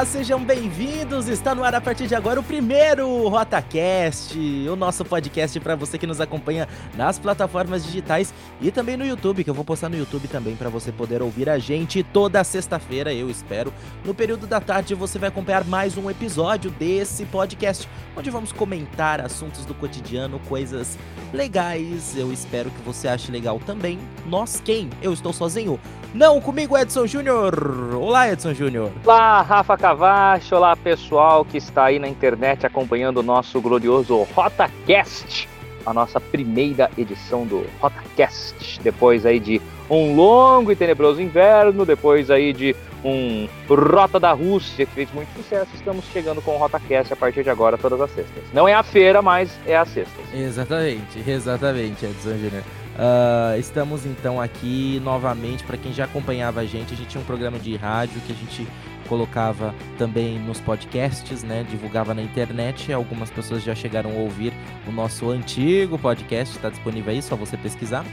Olá, sejam bem-vindos. Está no ar a partir de agora o primeiro RotaCast, o nosso podcast para você que nos acompanha nas plataformas digitais e também no YouTube, que eu vou postar no YouTube também para você poder ouvir a gente toda sexta-feira, eu espero. No período da tarde você vai acompanhar mais um episódio desse podcast, onde vamos comentar assuntos do cotidiano, coisas legais. Eu espero que você ache legal também. Nós quem? Eu estou sozinho. Não, comigo Edson Júnior. Olá, Edson Júnior. Olá, Rafa Cavacho. Olá, pessoal que está aí na internet acompanhando o nosso glorioso RotaCast, a nossa primeira edição do RotaCast. Depois aí de um longo e tenebroso inverno, depois aí de um Rota da Rússia que fez muito sucesso, estamos chegando com o RotaCast a partir de agora, todas as sextas. Não é a feira, mas é a sexta. Exatamente, exatamente, Edson Júnior. Uh, estamos então aqui novamente. Para quem já acompanhava a gente, a gente tinha um programa de rádio que a gente colocava também nos podcasts, né? Divulgava na internet. Algumas pessoas já chegaram a ouvir o nosso antigo podcast, está disponível aí, só você pesquisar.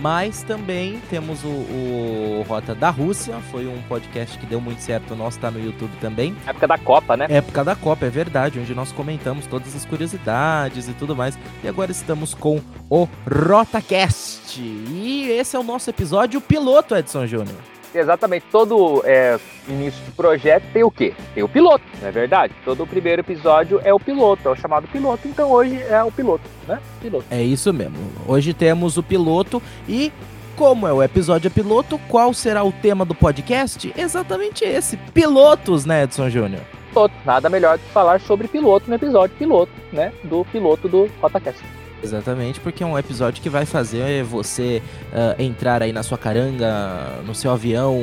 Mas também temos o, o, Rota da Rússia, foi um podcast que deu muito certo, o nosso está no YouTube também. Época da Copa, né? Época da Copa, é verdade, onde nós comentamos todas as curiosidades e tudo mais. E agora estamos com o RotaCast. E esse é o nosso episódio piloto, Edson Júnior. Exatamente, todo é, início de projeto tem o quê? Tem o piloto, não é verdade? Todo o primeiro episódio é o piloto, é o chamado piloto, então hoje é o piloto, né? Piloto. É isso mesmo. Hoje temos o piloto e como é o episódio piloto, qual será o tema do podcast? Exatamente esse, pilotos, né, Edson Júnior? Piloto, nada melhor do que falar sobre piloto no episódio piloto, né, do piloto do Rotacast. Exatamente, porque é um episódio que vai fazer você uh, entrar aí na sua caranga, no seu avião,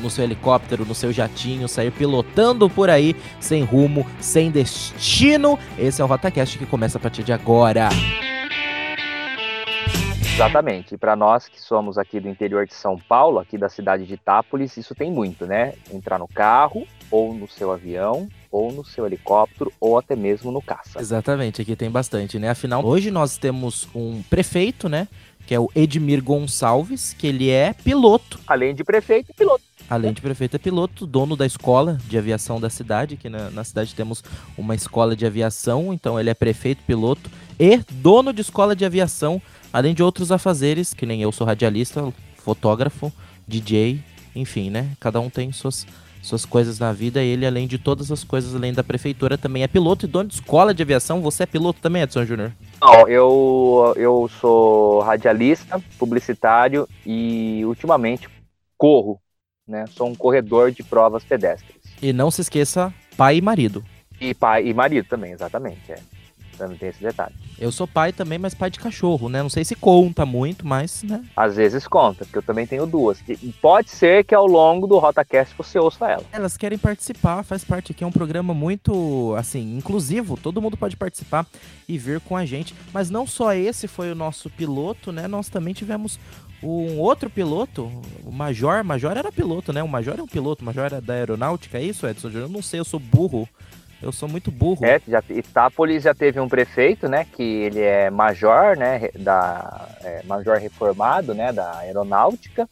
no seu helicóptero, no seu jatinho, sair pilotando por aí, sem rumo, sem destino. Esse é o RotaCast que começa a partir de agora. Exatamente. E para nós que somos aqui do interior de São Paulo, aqui da cidade de Itápolis, isso tem muito, né? Entrar no carro ou no seu avião ou no seu helicóptero, ou até mesmo no caça. Exatamente, aqui tem bastante, né? Afinal, hoje nós temos um prefeito, né? Que é o Edmir Gonçalves, que ele é piloto. Além de prefeito, piloto. Além de prefeito, é piloto, dono da escola de aviação da cidade, que na, na cidade temos uma escola de aviação, então ele é prefeito, piloto e dono de escola de aviação, além de outros afazeres, que nem eu sou radialista, fotógrafo, DJ, enfim, né? Cada um tem suas suas coisas na vida. Ele, além de todas as coisas, além da prefeitura, também é piloto e dono de escola de aviação. Você é piloto também, Edson Júnior? Não, eu, eu sou radialista, publicitário e ultimamente corro, né? Sou um corredor de provas pedestres. E não se esqueça, pai e marido. E pai e marido também, exatamente. É. Também tem esse detalhe. Eu sou pai também, mas pai de cachorro, né? Não sei se conta muito, mas, né? Às vezes conta, porque eu também tenho duas. Que pode ser que ao longo do RotaCast você ouça ela. Elas querem participar, faz parte aqui. É um programa muito, assim, inclusivo. Todo mundo pode participar e vir com a gente. Mas não só esse foi o nosso piloto, né? Nós também tivemos um outro piloto, o Major. Major era piloto, né? O Major é um piloto, o Major era da aeronáutica, é isso, Edson? Eu não sei, eu sou burro. Eu sou muito burro. É, já, Itápolis já teve um prefeito, né, que ele é major, né, da é, major reformado, né, da aeronáutica.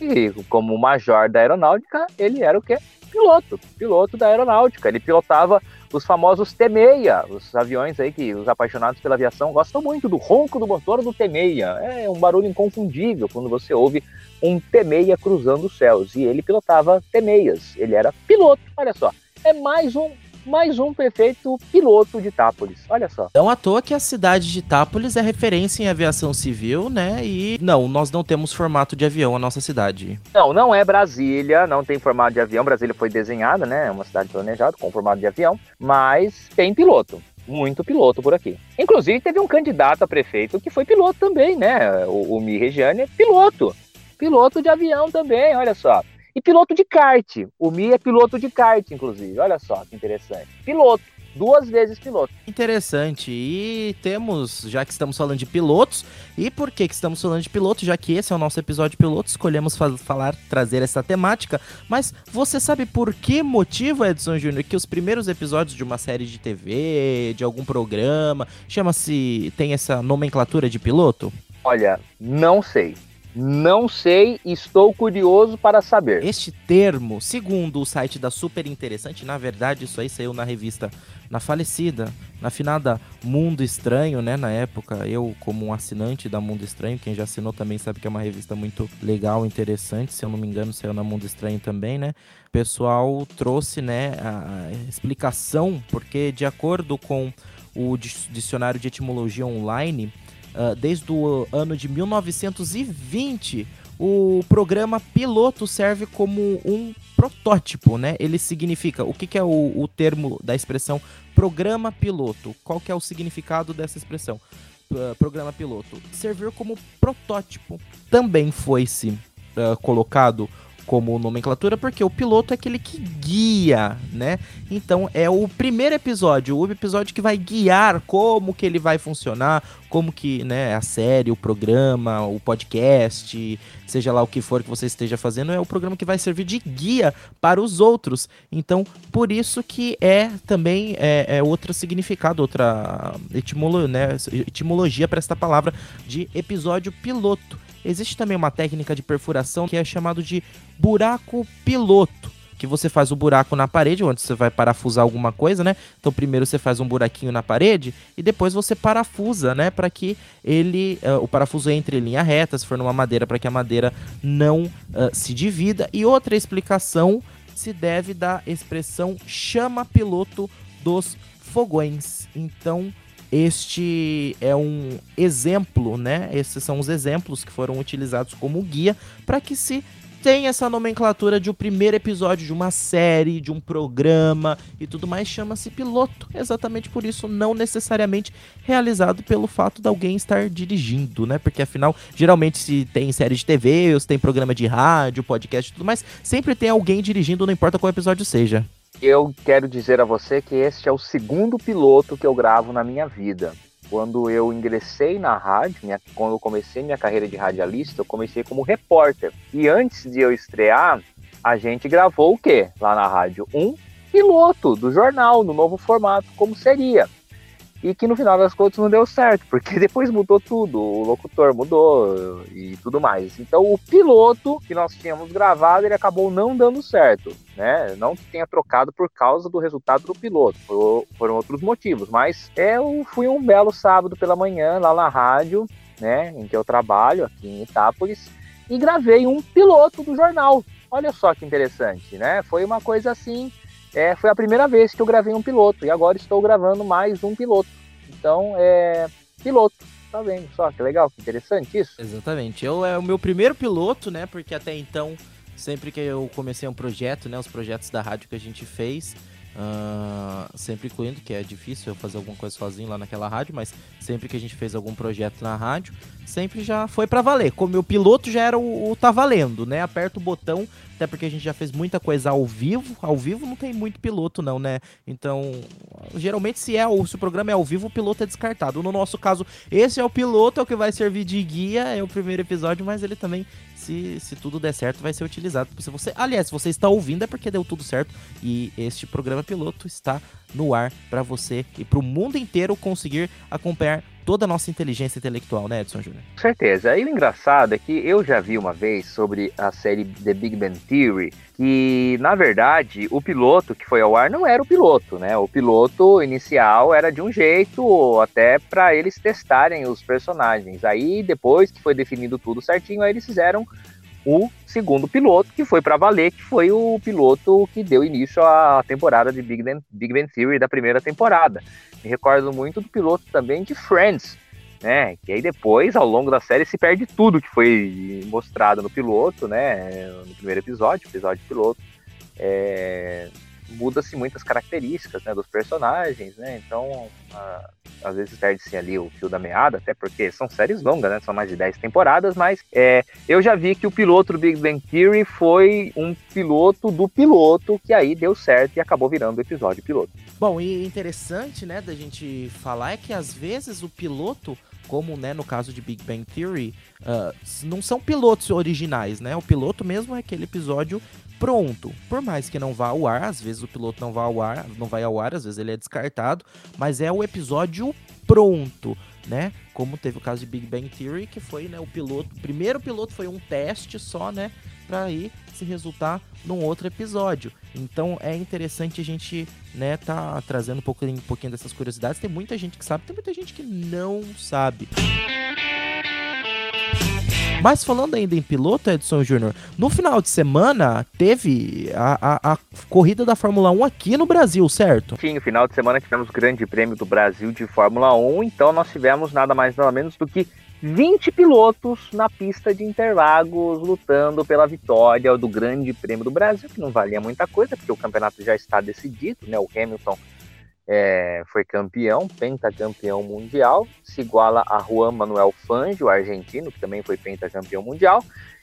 E como major da aeronáutica, ele era o quê? Piloto, piloto da aeronáutica. Ele pilotava os famosos T-6, os aviões aí que os apaixonados pela aviação gostam muito do ronco do motor do T-6. É um barulho inconfundível quando você ouve um T-6 cruzando os céus. E ele pilotava T-6, ele era piloto, olha só. É mais um mais um prefeito piloto de Itápolis. Olha só. Não à toa que a cidade de Itápolis é referência em aviação civil, né? E não, nós não temos formato de avião na nossa cidade. Não, não é Brasília, não tem formato de avião. Brasília foi desenhada, né? É uma cidade planejada com formato de avião, mas tem piloto muito piloto por aqui. Inclusive, teve um candidato a prefeito que foi piloto também, né? O, o Mi Regiane é piloto. Piloto de avião também, olha só. E piloto de kart. O Mi é piloto de kart, inclusive. Olha só que interessante. Piloto. Duas vezes piloto. Interessante. E temos, já que estamos falando de pilotos, e por que, que estamos falando de pilotos? Já que esse é o nosso episódio piloto, escolhemos falar, trazer essa temática. Mas você sabe por que motivo, Edson Júnior, que os primeiros episódios de uma série de TV, de algum programa, chama-se. tem essa nomenclatura de piloto? Olha, não sei Não sei, estou curioso para saber. Este termo, segundo o site da Super Interessante, na verdade isso aí saiu na revista, na falecida, na finada Mundo Estranho, né, na época, eu como um assinante da Mundo Estranho, quem já assinou também sabe que é uma revista muito legal, interessante, se eu não me engano saiu na Mundo Estranho também, né, o pessoal trouxe, né, a explicação, porque de acordo com o dicionário de etimologia online, uh, desde o ano de 1920, o programa piloto serve como um protótipo, né? Ele significa, o que, que é o, o, termo da expressão programa piloto? Qual que é o significado dessa expressão? Uh, programa piloto. Servir como protótipo. Também foi-se uh, colocado como nomenclatura, porque o piloto é aquele que guia, né? Então é o primeiro episódio, o episódio que vai guiar como que ele vai funcionar, como que, né, a série, o programa, o podcast, seja lá o que for que você esteja fazendo, é o programa que vai servir de guia para os outros. Então, por isso que é também é, é outro significado, outra etimolo, né, etimologia para esta palavra de episódio piloto. Existe também uma técnica de perfuração que é chamado de buraco piloto que você faz o buraco na parede, onde você vai parafusar alguma coisa, né? Então primeiro você faz um buraquinho na parede e depois você parafusa, né? Para que ele, uh, o parafuso entre em linha reta, se for numa madeira, para que a madeira não uh, se divida. E outra explicação se deve da expressão chama piloto dos fogões. Então este é um exemplo, né? Esses são os exemplos que foram utilizados como guia para que se tenha essa nomenclatura de o um primeiro episódio de uma série, de um programa e tudo mais, chama-se piloto. Exatamente por isso, não necessariamente realizado pelo fato de alguém estar dirigindo, né? Porque afinal, geralmente se tem série de TV, ou se tem programa de rádio, podcast e tudo mais, sempre tem alguém dirigindo, não importa qual episódio seja eu quero dizer a você que este é o segundo piloto que eu gravo na minha vida. Quando eu ingressei na rádio, minha, quando eu comecei minha carreira de radialista, eu comecei como repórter. E antes de eu estrear, a gente gravou o quê lá na rádio? Um piloto do jornal, no novo formato, como seria e que no final das contas não deu certo, porque depois mudou tudo, o locutor mudou e tudo mais. Então o piloto que nós tínhamos gravado, ele acabou não dando certo, né? Não que tenha trocado por causa do resultado do piloto, foram outros motivos, mas eu fui um belo sábado pela manhã lá na rádio, né, em que eu trabalho aqui em Itápolis, e gravei um piloto do jornal. Olha só que interessante, né? Foi uma coisa assim é, foi a primeira vez que eu gravei um piloto e agora estou gravando mais um piloto. Então, é piloto. Tá vendo só que legal, que interessante isso? Exatamente. Eu é o meu primeiro piloto, né? Porque até então, sempre que eu comecei um projeto, né? Os projetos da rádio que a gente fez, Uh, sempre incluindo, que é difícil eu fazer alguma coisa sozinho lá naquela rádio, mas sempre que a gente fez algum projeto na rádio, sempre já foi para valer. Como o piloto já era o, o, tá valendo, né? Aperta o botão, até porque a gente já fez muita coisa ao vivo. Ao vivo não tem muito piloto, não, né? Então, geralmente, se, é, se o programa é ao vivo, o piloto é descartado. No nosso caso, esse é o piloto, é o que vai servir de guia, é o primeiro episódio, mas ele também se, se tudo der certo, vai ser utilizado. Se você, aliás, se você está ouvindo é porque deu tudo certo e este programa piloto está no ar para você e para o mundo inteiro conseguir acompanhar toda a nossa inteligência intelectual, né, Edson Júnior? Com certeza. E o engraçado é que eu já vi uma vez sobre a série The Big Bang Theory, que na verdade o piloto que foi ao ar não era o piloto, né? O piloto inicial era de um jeito, até para eles testarem os personagens. Aí depois que foi definido tudo certinho, aí eles fizeram o segundo piloto, que foi para valer, que foi o piloto que deu início à temporada de Big Bang, Big Bang Theory da primeira temporada. Me recordo muito do piloto também de Friends, né? Que aí depois, ao longo da série, se perde tudo que foi mostrado no piloto, né? No primeiro episódio, episódio piloto. É, muda-se muitas características né, dos personagens, né? Então, a, às vezes perde-se ali o fio da meada, até porque são séries longas, né? São mais de 10 temporadas, mas é, eu já vi que o piloto do Big Bang Theory foi um piloto do piloto que aí deu certo e acabou virando o episódio piloto. Bom, e interessante, né, da gente falar é que às vezes o piloto como né, no caso de Big Bang Theory, uh, não são pilotos originais, né? O piloto mesmo é aquele episódio pronto. Por mais que não vá ao ar, às vezes o piloto não vai ao ar, não vai ao ar, às vezes ele é descartado, mas é o episódio pronto. né? Como teve o caso de Big Bang Theory, que foi, né, o piloto, o primeiro piloto foi um teste só, né, para aí se resultar num outro episódio. Então é interessante a gente, né, tá trazendo um pouquinho, um pouquinho dessas curiosidades. Tem muita gente que sabe, tem muita gente que não sabe. Mas falando ainda em piloto, Edson Júnior, no final de semana teve a, a, a, corrida da Fórmula 1 aqui no Brasil, certo? Sim, no final de semana tivemos o Grande Prêmio do Brasil de Fórmula 1, então nós tivemos nada mais nada menos do que 20 pilotos na pista de Interlagos lutando pela vitória do Grande Prêmio do Brasil, que não valia muita coisa, porque o campeonato já está decidido, né? O Hamilton é, foi campeão, pentacampeão mundial, se iguala a Juan Manuel Fangio, argentino, que também foi pentacampeão mundial.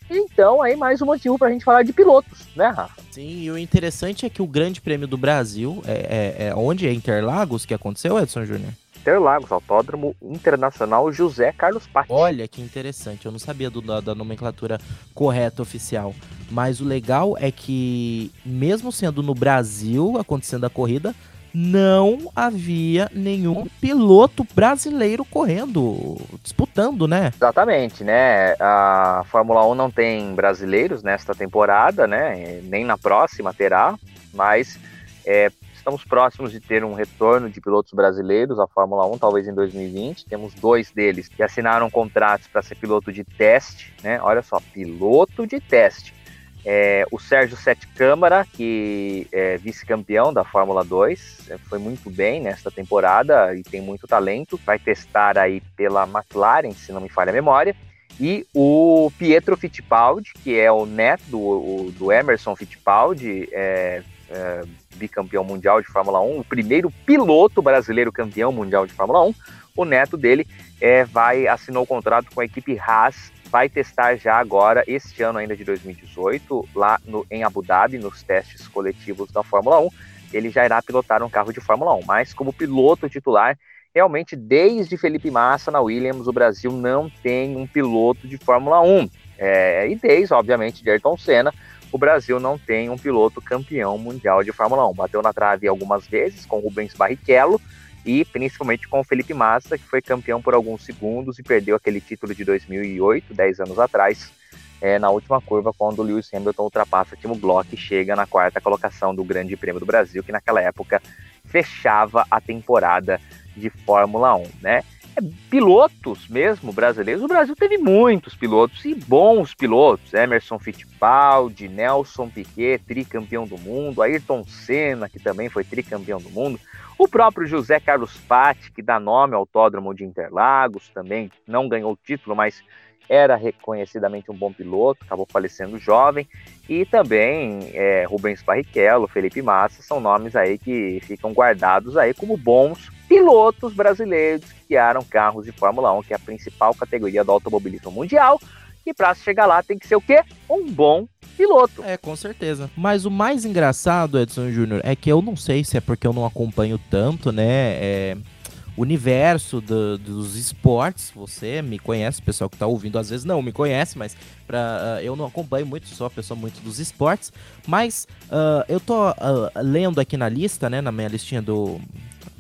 Então, aí mais um motivo para a gente falar de pilotos, né, Rafa? Sim, e o interessante é que o Grande Prêmio do Brasil, é, é, é onde é Interlagos que aconteceu, Edson Júnior? Interlagos, Autódromo Internacional José Carlos Patti. Olha que interessante, eu não sabia do, da, da, nomenclatura correta oficial. Mas o legal é que, mesmo sendo no Brasil acontecendo a corrida, não havia nenhum piloto brasileiro correndo, disputando, né? Exatamente, né? A Fórmula 1 não tem brasileiros nesta temporada, né? Nem na próxima terá, mas é, estamos próximos de ter um retorno de pilotos brasileiros à Fórmula 1, talvez em 2020. Temos dois deles que assinaram contratos para ser piloto de teste, né? Olha só, piloto de teste. É, o Sérgio Sete Câmara, que é vice-campeão da Fórmula 2, é, foi muito bem nesta temporada e tem muito talento. Vai testar aí pela McLaren, se não me falha a memória. E o Pietro Fittipaldi, que é o neto do, do Emerson Fittipaldi, é, é, bicampeão mundial de Fórmula 1, o primeiro piloto brasileiro campeão mundial de Fórmula 1. O neto dele é, vai assinou o contrato com a equipe Haas vai testar já agora, este ano ainda de 2018, lá no, em Abu Dhabi, nos testes coletivos da Fórmula 1. Ele já irá pilotar um carro de Fórmula 1, mas como piloto titular, realmente desde Felipe Massa na Williams, o Brasil não tem um piloto de Fórmula 1. É, e desde, obviamente, de Ayrton Senna, o Brasil não tem um piloto campeão mundial de Fórmula 1. Bateu na trave algumas vezes com Rubens Barrichello, e principalmente com o Felipe Massa, que foi campeão por alguns segundos e perdeu aquele título de 2008, 10 anos atrás, é, na última curva, quando o Lewis Hamilton ultrapassa o Timo Glock e chega na quarta colocação do Grande Prêmio do Brasil, que naquela época fechava a temporada de Fórmula 1, né? É, pilotos mesmo brasileiros, o Brasil teve muitos pilotos e bons pilotos, Emerson Fittipaldi, Nelson Piquet, tricampeão do mundo, Ayrton Senna, que também foi tricampeão do mundo, o próprio José Carlos Patti, que dá nome ao Autódromo de Interlagos, também não ganhou o título, mas era reconhecidamente um bom piloto, acabou falecendo jovem. E também é, Rubens Barrichello, Felipe Massa, são nomes aí que ficam guardados aí como bons pilotos brasileiros que criaram carros de Fórmula 1, que é a principal categoria do automobilismo mundial. E para chegar lá tem que ser o quê? Um bom piloto. É, com certeza. Mas o mais engraçado, Edson Júnior, é que eu não sei se é porque eu não acompanho tanto, né? É, universo do, dos esportes. Você me conhece, pessoal que está ouvindo às vezes não me conhece, mas pra, uh, eu não acompanho muito, sou uma pessoa muito dos esportes. Mas uh, eu tô uh, lendo aqui na lista, né, na minha listinha do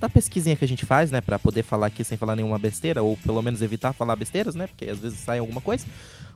da pesquisinha que a gente faz, né, para poder falar aqui sem falar nenhuma besteira ou pelo menos evitar falar besteiras, né, porque às vezes sai alguma coisa.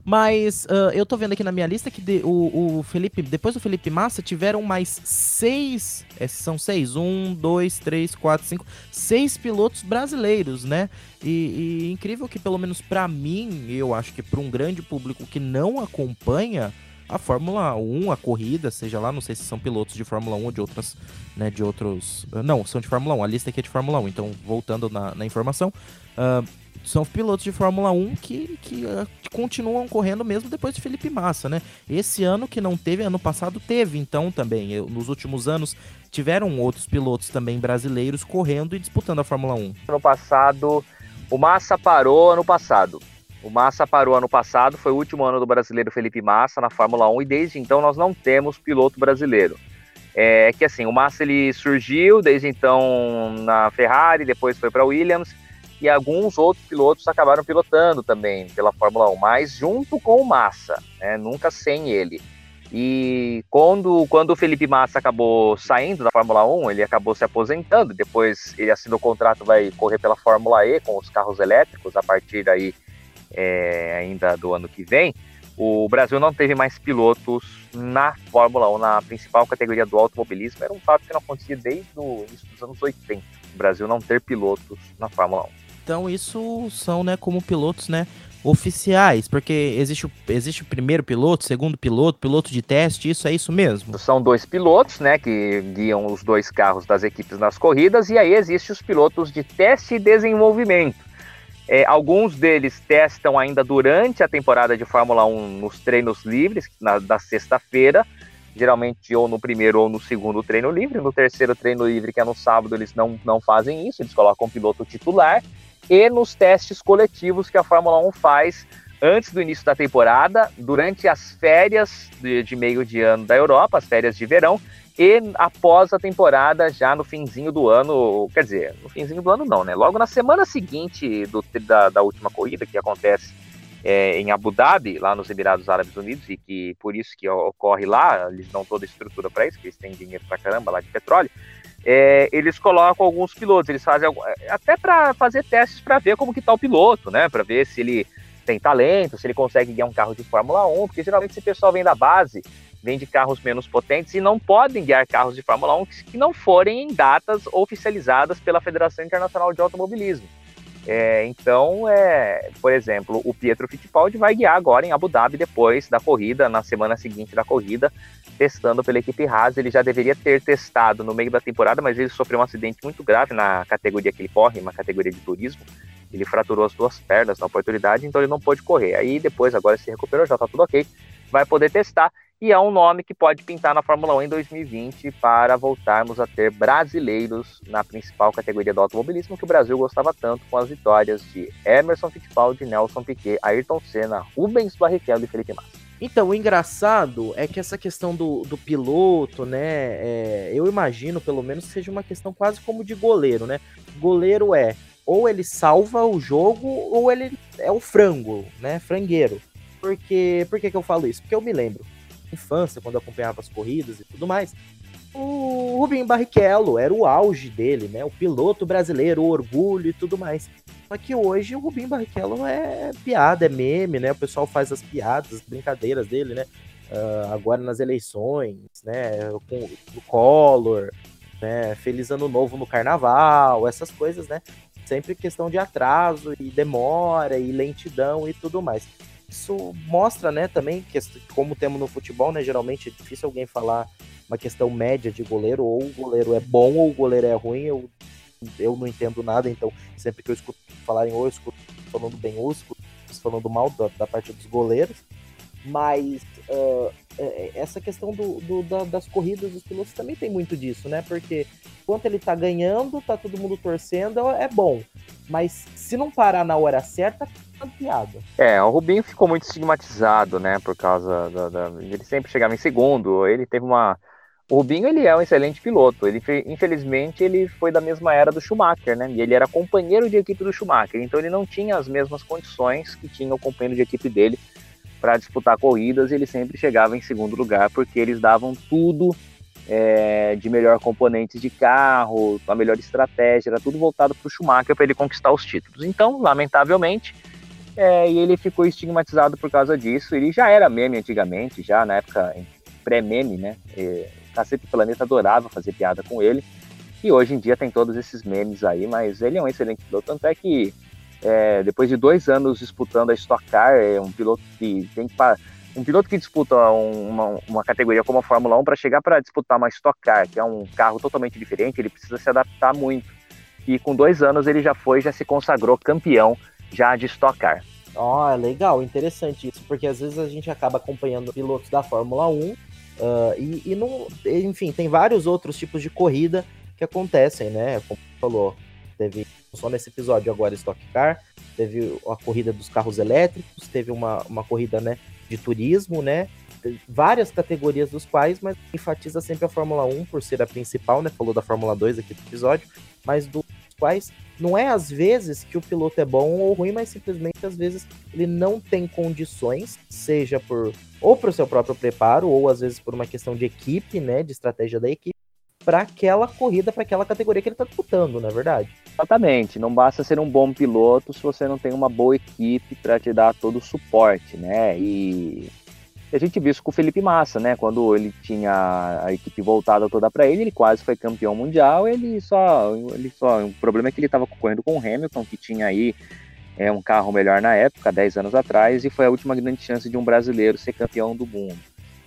Mas uh, eu tô vendo aqui na minha lista que de, o, o, Felipe, depois do Felipe Massa, tiveram mais seis. É, são seis. Um, dois, três, quatro, cinco. Seis pilotos brasileiros, né? E, e incrível que, pelo menos para mim, eu acho que para um grande público que não acompanha a Fórmula 1, a corrida, seja lá, não sei se são pilotos de Fórmula 1 ou de outras, né, de outros... Não, são de Fórmula 1, a lista aqui é de Fórmula 1, então voltando na, na informação, uh, são pilotos de Fórmula 1 que, que uh, continuam correndo mesmo depois de Felipe Massa, né? Esse ano que não teve, ano passado teve, então também. Eu, nos últimos anos tiveram outros pilotos também brasileiros correndo e disputando a Fórmula 1. Ano passado, o Massa parou ano passado. O Massa parou ano passado, foi o último ano do brasileiro Felipe Massa na Fórmula 1 e desde então nós não temos piloto brasileiro. É que assim, o Massa ele surgiu desde então na Ferrari, depois foi para Williams e alguns outros pilotos acabaram pilotando também pela Fórmula 1, mas junto com o Massa, né, nunca sem ele. E quando, quando o Felipe Massa acabou saindo da Fórmula 1, ele acabou se aposentando, depois ele assinou o contrato, vai correr pela Fórmula E com os carros elétricos a partir aí é, ainda do ano que vem. O Brasil não teve mais pilotos na Fórmula 1, na principal categoria do automobilismo. Era um fato que não acontecia desde o início dos anos 80. O Brasil não ter pilotos na Fórmula 1. Então isso são, né, como pilotos, né, oficiais, porque existe o, existe o primeiro piloto, segundo piloto, piloto de teste, isso é isso mesmo? São dois pilotos, né, que guiam os dois carros das equipes nas corridas, e aí existem os pilotos de teste e desenvolvimento. É, alguns deles testam ainda durante a temporada de Fórmula 1 nos treinos livres, na, da sexta-feira, geralmente ou no primeiro ou no segundo treino livre. No terceiro treino livre, que é no sábado, eles não, não fazem isso, eles colocam o piloto titular. E nos testes coletivos que a Fórmula 1 faz antes do início da temporada, durante as férias de, de, meio de ano da Europa, as férias de verão, e após a temporada, já no finzinho do ano, quer dizer, no finzinho do ano não, né? Logo na semana seguinte do, da, da última corrida, que acontece é, em Abu Dhabi, lá nos Emirados Árabes Unidos, e que por isso que ocorre lá, eles dão toda a estrutura para isso, que eles têm dinheiro pra caramba lá de petróleo, é, eles colocam alguns pilotos, eles fazem é, até para fazer testes para ver como que tá o piloto, né? Para ver se ele tem talento, se ele consegue guiar um carro de Fórmula 1, porque geralmente esse pessoal vem da base, vem de carros menos potentes e não podem guiar carros de Fórmula 1 que não forem em datas oficializadas pela Federação Internacional de Automobilismo. É, então, é, por exemplo, o Pietro Fittipaldi vai guiar agora em Abu Dhabi depois da corrida, na semana seguinte da corrida, testando pela equipe Haas. Ele já deveria ter testado no meio da temporada, mas ele sofreu um acidente muito grave na categoria que ele corre, uma categoria de turismo. Ele fraturou as duas pernas na oportunidade, então ele não pôde correr. Aí depois, agora se recuperou, já tá tudo ok, vai poder testar e é um nome que pode pintar na Fórmula 1 em 2020 para voltarmos a ter brasileiros na principal categoria do automobilismo que o Brasil gostava tanto com as vitórias de Emerson Fittipaldi, Nelson Piquet, Ayrton Senna, Rubens Barrichello e Felipe Massa. Então, o engraçado é que essa questão do, do piloto, né? É, eu imagino, pelo menos, que seja uma questão quase como de goleiro, né? Goleiro é ou ele salva o jogo ou ele é o frango, né? Frangueiro. Porque, por que, que eu falo isso? Porque eu me lembro infância, quando eu acompanhava as corridas e tudo mais, o Rubinho Barrichello era o auge dele, né? O piloto brasileiro, o orgulho e tudo mais. Só que hoje o Rubinho Barrichello é piada, é meme, né? O pessoal faz as piadas, as brincadeiras dele, né? Uh, agora nas eleições, né? Com o Collor, né? Feliz Ano Novo no Carnaval, essas coisas, né? Sempre questão de atraso e demora e lentidão e tudo mais isso mostra, né, também, que como temos no futebol, né, geralmente é difícil alguém falar uma questão média de goleiro, ou o goleiro é bom ou o goleiro é ruim, eu, eu não entendo nada, então sempre que eu escuto falarem ou eu escuto falando bem ou eu escuto falando mal da, da parte dos goleiros, mas uh, essa questão do, do da, das corridas dos pilotos também tem muito disso, né? Porque enquanto ele tá ganhando, tá todo mundo torcendo, é bom. Mas se não parar na hora certa, piada. É, o Rubinho ficou muito estigmatizado, né? Por causa da, da, ele sempre chegava em segundo. Ele teve uma. O Rubinho ele é um excelente piloto. Ele infelizmente ele foi da mesma era do Schumacher, né? E ele era companheiro de equipe do Schumacher. Então ele não tinha as mesmas condições que tinha o companheiro de equipe dele para disputar corridas. Ele sempre chegava em segundo lugar porque eles davam tudo é, de melhor componentes de carro, a melhor estratégia, era tudo voltado para o Schumacher para ele conquistar os títulos. Então, lamentavelmente, é, ele ficou estigmatizado por causa disso. Ele já era meme antigamente, já na época pré-meme, né? E, Cacete Planeta adorava fazer piada com ele. E hoje em dia tem todos esses memes aí, mas ele é um excelente piloto. Tanto é que é, depois de dois anos disputando a Stock Car, é um piloto que tem que. Um piloto que disputa uma, uma categoria como a Fórmula 1 para chegar para disputar uma Stock Car, que é um carro totalmente diferente, ele precisa se adaptar muito. E com dois anos ele já foi, já se consagrou campeão já de Stock Car. Ó, oh, legal, interessante isso, porque às vezes a gente acaba acompanhando pilotos da Fórmula 1 uh, e, e não, enfim, tem vários outros tipos de corrida que acontecem, né? Como falou, teve só nesse episódio agora Stock Car, teve a corrida dos carros elétricos, teve uma, uma corrida né, de turismo, né? Várias categorias dos quais, mas enfatiza sempre a Fórmula 1 por ser a principal, né? Falou da Fórmula 2 aqui do episódio, mas do quais não é às vezes que o piloto é bom ou ruim, mas simplesmente às vezes ele não tem condições, seja por ou para o seu próprio preparo ou às vezes por uma questão de equipe, né, de estratégia da equipe, para aquela corrida, para aquela categoria que ele está disputando, não é verdade? Exatamente. Não basta ser um bom piloto se você não tem uma boa equipe para te dar todo o suporte, né? E a gente viu isso com o Felipe Massa, né? Quando ele tinha a equipe voltada toda para ele, ele quase foi campeão mundial. Ele só, ele só, o problema é que ele estava concorrendo com o Hamilton, que tinha aí é um carro melhor na época, 10 anos atrás, e foi a última grande chance de um brasileiro ser campeão do mundo.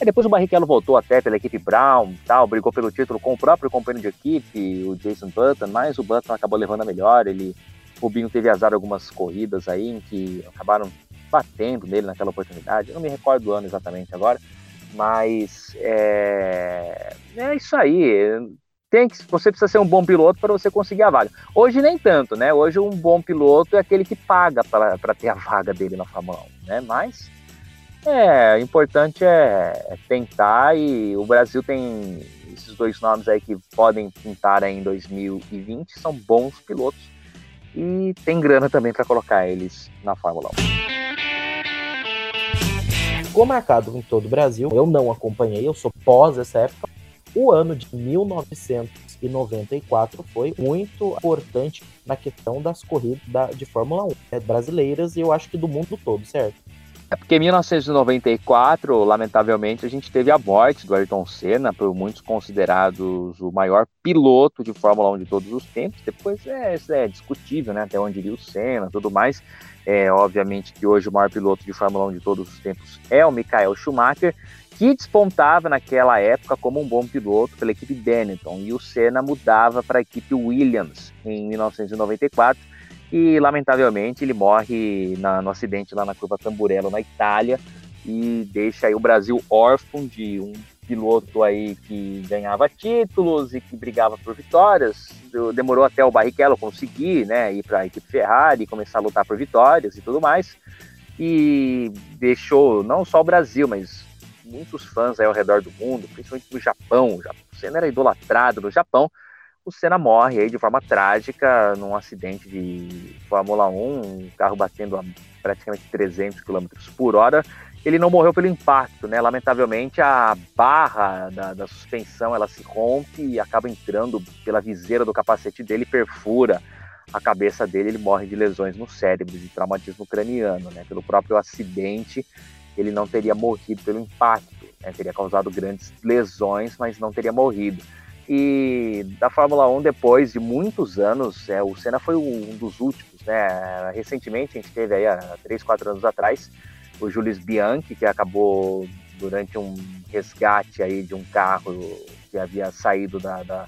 E depois o Barrichello voltou até pela equipe Brown, tal, brigou pelo título com o próprio companheiro de equipe, o Jason Button, mas o Button acabou levando a melhor. Ele, Rubinho teve azar algumas corridas aí em que acabaram batendo nele naquela oportunidade. Eu não me recordo do ano exatamente agora, mas é, é isso aí. Tem que, você precisa ser um bom piloto para você conseguir a vaga. Hoje nem tanto, né? Hoje um bom piloto é aquele que paga para ter a vaga dele na Fórmula 1, né? Mas é, o importante é, é tentar e o Brasil tem esses dois nomes aí que podem pintar aí em 2020, são bons pilotos e tem grana também para colocar eles na Fórmula 1. Ficou marcado em todo o Brasil, eu não acompanhei, eu sou pós essa época. O ano de 1994 foi muito importante na questão das corridas de Fórmula 1 né, brasileiras e eu acho que do mundo todo, certo? É porque em 1994, lamentavelmente, a gente teve a morte do Ayrton Senna, por muitos considerados o maior piloto de Fórmula 1 de todos os tempos. Depois é, é discutível, né? Até onde iria o Senna tudo mais. É, obviamente que hoje o maior piloto de Fórmula 1 de todos os tempos é o Michael Schumacher, que despontava naquela época como um bom piloto pela equipe Benetton. E o Senna mudava para a equipe Williams em 1994 e lamentavelmente ele morre na, no acidente lá na curva Tamburello, na Itália, e deixa aí o Brasil órfão de um piloto aí que ganhava títulos e que brigava por vitórias. Demorou até o Barrichello conseguir, né, ir para a equipe Ferrari, começar a lutar por vitórias e tudo mais. E deixou não só o Brasil, mas muitos fãs aí ao redor do mundo, principalmente no Japão. O Senna era idolatrado no Japão o Senna morre aí de forma trágica num acidente de Fórmula 1, um carro batendo a praticamente 300 km por hora. Ele não morreu pelo impacto, né? Lamentavelmente a barra da, da suspensão ela se rompe e acaba entrando pela viseira do capacete dele, perfura a cabeça dele, ele morre de lesões no cérebro, de traumatismo craniano, né? Pelo próprio acidente, ele não teria morrido pelo impacto, né? teria causado grandes lesões, mas não teria morrido. E da Fórmula 1, depois de muitos anos, é, o Senna foi um dos últimos, né? Recentemente, a gente teve aí, há 3, 4 anos atrás, o Julius Bianchi, que acabou durante um resgate aí de um carro que havia saído da, da,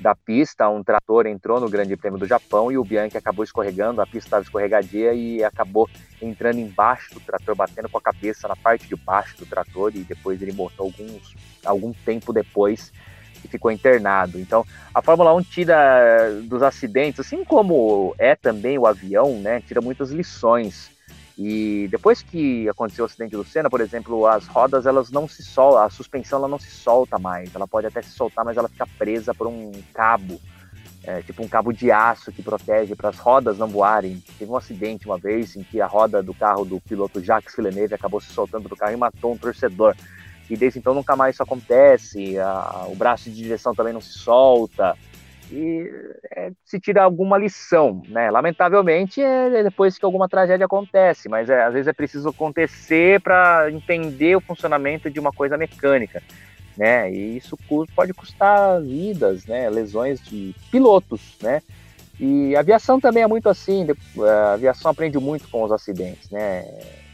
da pista, um trator entrou no Grande Prêmio do Japão e o Bianchi acabou escorregando, a pista estava escorregadia e acabou entrando embaixo do trator, batendo com a cabeça na parte de baixo do trator e depois ele morreu alguns, algum tempo depois que ficou internado. Então, a Fórmula 1 tira dos acidentes, assim como é também o avião, né? Tira muitas lições. E depois que aconteceu o acidente do Senna, por exemplo, as rodas elas não se soltam, a suspensão ela não se solta mais. Ela pode até se soltar, mas ela fica presa por um cabo, é, tipo um cabo de aço que protege para as rodas não voarem. Teve um acidente uma vez em que a roda do carro do piloto Jacques Villeneuve acabou se soltando do carro e matou um torcedor e desde então nunca mais isso acontece, a, o braço de direção também não se solta, e é, se tira alguma lição, né? Lamentavelmente é depois que alguma tragédia acontece, mas é, às vezes é preciso acontecer para entender o funcionamento de uma coisa mecânica, né? E isso pode custar vidas, né? Lesões de pilotos, né? E aviação também é muito assim, a aviação aprende muito com os acidentes, né?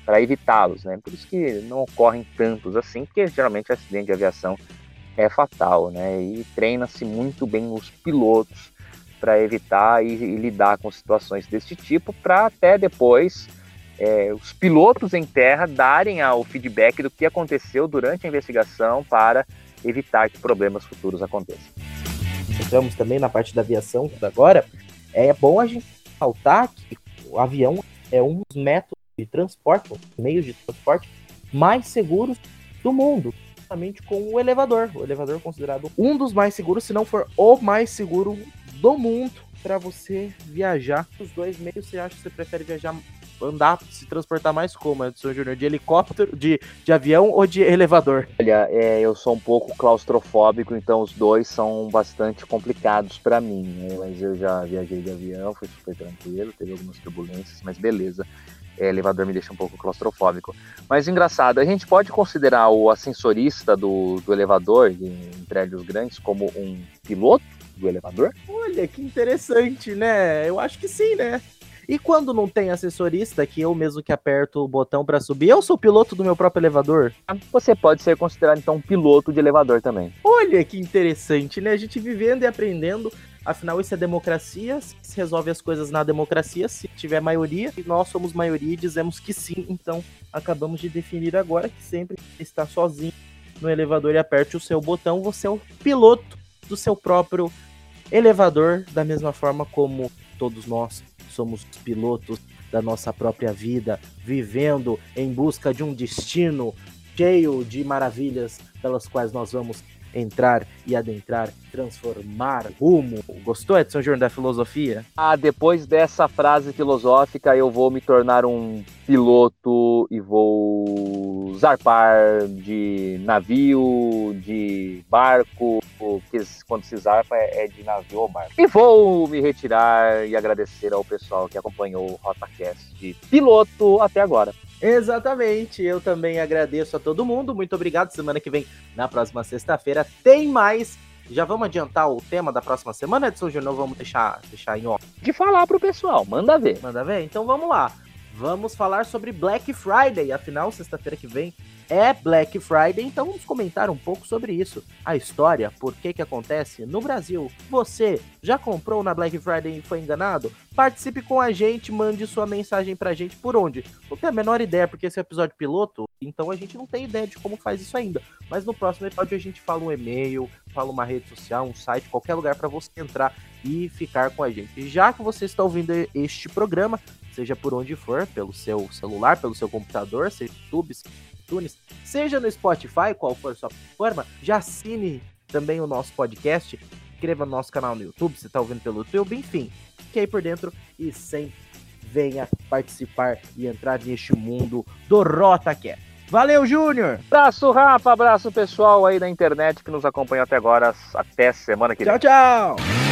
Para evitá-los, né? Por isso que não ocorrem tantos assim, porque geralmente acidente de aviação é fatal, né? E treina-se muito bem os pilotos para evitar e, e, lidar com situações desse tipo, para até depois é, os pilotos em terra darem o feedback do que aconteceu durante a investigação para evitar que problemas futuros aconteçam. Entramos também na parte da aviação agora. É bom a gente saltar que o avião é um dos métodos de transporte, meios de transporte mais seguros do mundo, justamente com o elevador. O elevador é considerado um dos mais seguros, se não for o mais seguro do mundo. para você viajar. Os dois meios, você acha que você prefere viajar, andar, se transportar mais como, Edson Júnior? De helicóptero, de, de avião ou de elevador? Olha, é, eu sou um pouco claustrofóbico, então os dois são bastante complicados para mim. Né? Mas eu já viajei de avião, foi super tranquilo, teve algumas turbulências, mas beleza é, elevador me deixa um pouco claustrofóbico. Mas engraçado, a gente pode considerar o ascensorista do, do elevador em, em prédios grandes como um piloto do elevador? Olha, que interessante, né? Eu acho que sim, né? E quando não tem assessorista, que eu mesmo que aperto o botão para subir, eu sou piloto do meu próprio elevador? Você pode ser considerado então um piloto de elevador também. Olha que interessante, né? A gente vivendo e aprendendo Afinal, isso é democracia, se resolve as coisas na democracia, se tiver maioria, e nós somos maioria e dizemos que sim, então acabamos de definir agora que sempre está sozinho no elevador e aperte o seu botão, você é o piloto do seu próprio elevador, da mesma forma como todos nós somos pilotos da nossa própria vida, vivendo em busca de um destino cheio de maravilhas pelas quais nós vamos entrar e adentrar, transformar rumo. Gostou, Edson Júnior, da filosofia? Ah, depois dessa frase filosófica, eu vou me tornar um piloto e vou zarpar de navio, de barco, que quando se zarpa é de navio ou barco. E vou me retirar e agradecer ao pessoal que acompanhou o RotaCast de piloto até agora. Exatamente. Eu também agradeço a todo mundo. Muito obrigado. Semana que vem, na próxima sexta-feira, tem mais. Já vamos adiantar o tema da próxima semana, Edson Júnior? Vamos deixar, deixar em off. De falar pro pessoal, manda ver. Manda ver? Então vamos lá. Vamos falar sobre Black Friday. Afinal, sexta-feira que vem é Black Friday, então vamos comentar um pouco sobre isso. A história, por que que acontece no Brasil. Você já comprou na Black Friday e foi enganado? Participe com a gente, mande sua mensagem pra gente por onde? Não tenho a menor ideia, porque esse é episódio piloto, então a gente não tem ideia de como faz isso ainda. Mas no próximo episódio a gente fala um e-mail, fala uma rede social, um site, qualquer lugar para você entrar e ficar com a gente. Já que você está ouvindo este programa, seja por onde for, pelo seu celular, pelo seu computador, seja YouTube, iTunes, seja no Spotify, qual for a sua forma, já assine também o nosso podcast, inscreva no nosso canal no YouTube, se está ouvindo pelo YouTube, enfim, fique aí por dentro e sempre venha participar e entrar neste mundo do RotaCast. Valeu, Júnior! Abraço, Rafa, abraço pessoal aí da internet que nos acompanhou até agora. Até semana que vem. Tchau, tchau!